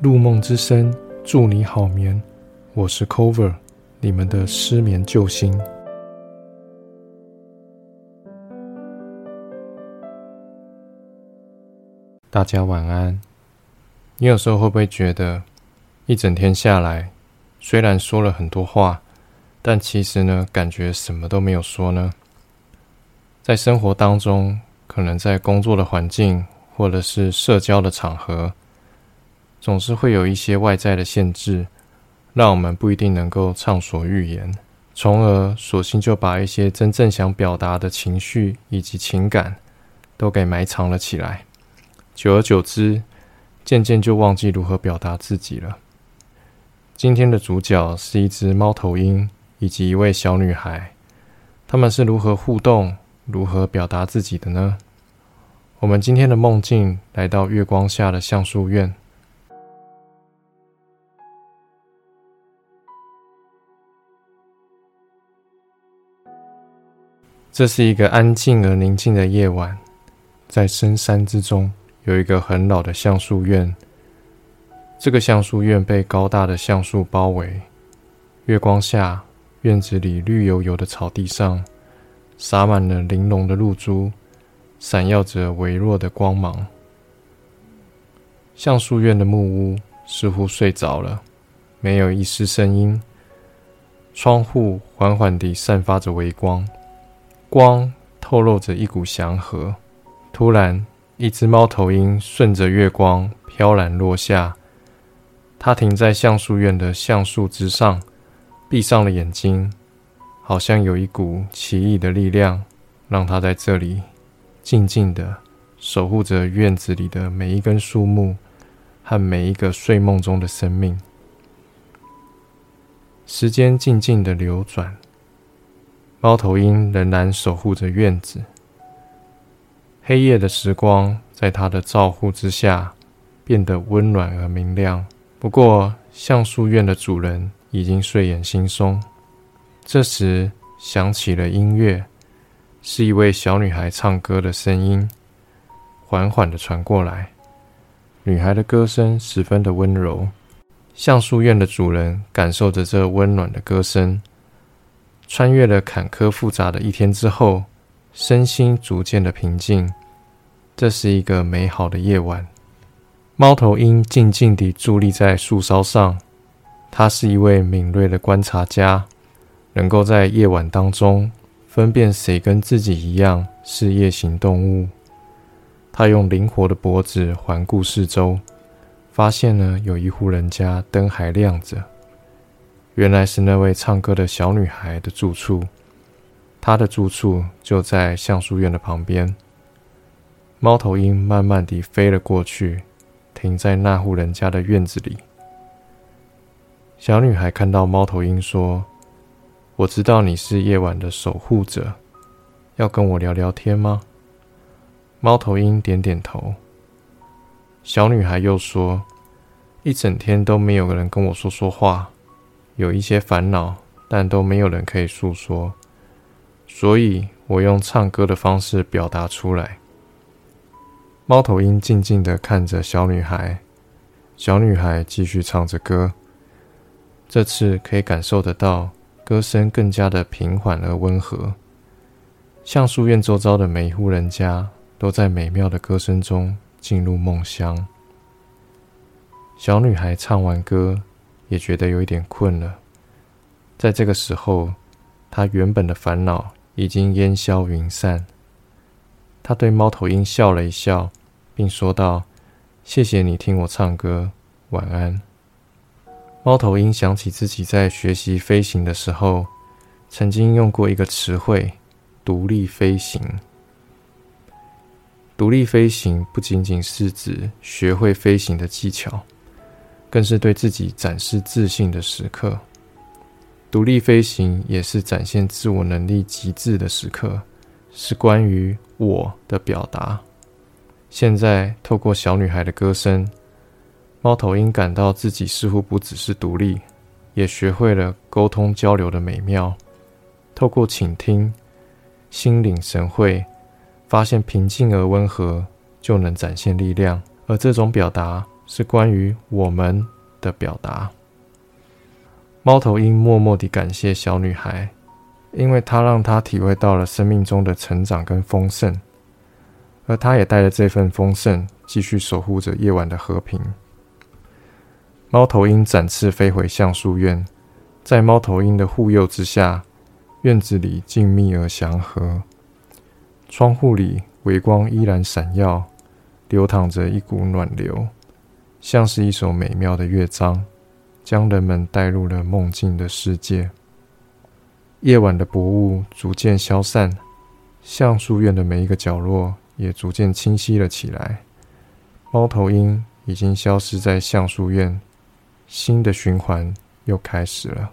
入梦之声，祝你好眠。我是 Cover，你们的失眠救星。大家晚安。你有时候会不会觉得，一整天下来，虽然说了很多话，但其实呢，感觉什么都没有说呢？在生活当中，可能在工作的环境，或者是社交的场合。总是会有一些外在的限制，让我们不一定能够畅所欲言，从而索性就把一些真正想表达的情绪以及情感都给埋藏了起来。久而久之，渐渐就忘记如何表达自己了。今天的主角是一只猫头鹰以及一位小女孩，他们是如何互动、如何表达自己的呢？我们今天的梦境来到月光下的橡树院。这是一个安静而宁静的夜晚，在深山之中有一个很老的橡树院。这个橡树院被高大的橡树包围，月光下，院子里绿油油的草地上洒满了玲珑的露珠，闪耀着微弱的光芒。橡树院的木屋似乎睡着了，没有一丝声音。窗户缓缓地散发着微光。光透露着一股祥和。突然，一只猫头鹰顺着月光飘然落下。它停在橡树院的橡树枝上，闭上了眼睛，好像有一股奇异的力量，让它在这里静静的守护着院子里的每一根树木和每一个睡梦中的生命。时间静静的流转。猫头鹰仍然守护着院子。黑夜的时光在它的照护之下变得温暖而明亮。不过，橡树院的主人已经睡眼惺忪。这时，响起了音乐，是一位小女孩唱歌的声音，缓缓的传过来。女孩的歌声十分的温柔。橡树院的主人感受着这温暖的歌声。穿越了坎坷复杂的一天之后，身心逐渐的平静。这是一个美好的夜晚。猫头鹰静静地伫立在树梢上，它是一位敏锐的观察家，能够在夜晚当中分辨谁跟自己一样是夜行动物。它用灵活的脖子环顾四周，发现了有一户人家灯还亮着。原来是那位唱歌的小女孩的住处，她的住处就在橡树院的旁边。猫头鹰慢慢地飞了过去，停在那户人家的院子里。小女孩看到猫头鹰，说：“我知道你是夜晚的守护者，要跟我聊聊天吗？”猫头鹰点点头。小女孩又说：“一整天都没有人跟我说说话。”有一些烦恼，但都没有人可以诉说，所以我用唱歌的方式表达出来。猫头鹰静静的看着小女孩，小女孩继续唱着歌。这次可以感受得到，歌声更加的平缓而温和。橡树院周遭的每一户人家，都在美妙的歌声中进入梦乡。小女孩唱完歌。也觉得有一点困了，在这个时候，他原本的烦恼已经烟消云散。他对猫头鹰笑了一笑，并说道：“谢谢你听我唱歌，晚安。”猫头鹰想起自己在学习飞行的时候，曾经用过一个词汇“独立飞行”。独立飞行不仅仅是指学会飞行的技巧。更是对自己展示自信的时刻。独立飞行也是展现自我能力极致的时刻，是关于我的表达。现在透过小女孩的歌声，猫头鹰感到自己似乎不只是独立，也学会了沟通交流的美妙。透过倾听，心领神会，发现平静而温和就能展现力量，而这种表达。是关于我们的表达。猫头鹰默默地感谢小女孩，因为她让她体会到了生命中的成长跟丰盛，而她也带着这份丰盛，继续守护着夜晚的和平。猫头鹰展翅飞回橡树院，在猫头鹰的护佑之下，院子里静谧而祥和。窗户里微光依然闪耀，流淌着一股暖流，像是一首美妙的乐章。将人们带入了梦境的世界。夜晚的薄雾逐渐消散，橡树院的每一个角落也逐渐清晰了起来。猫头鹰已经消失在橡树院，新的循环又开始了。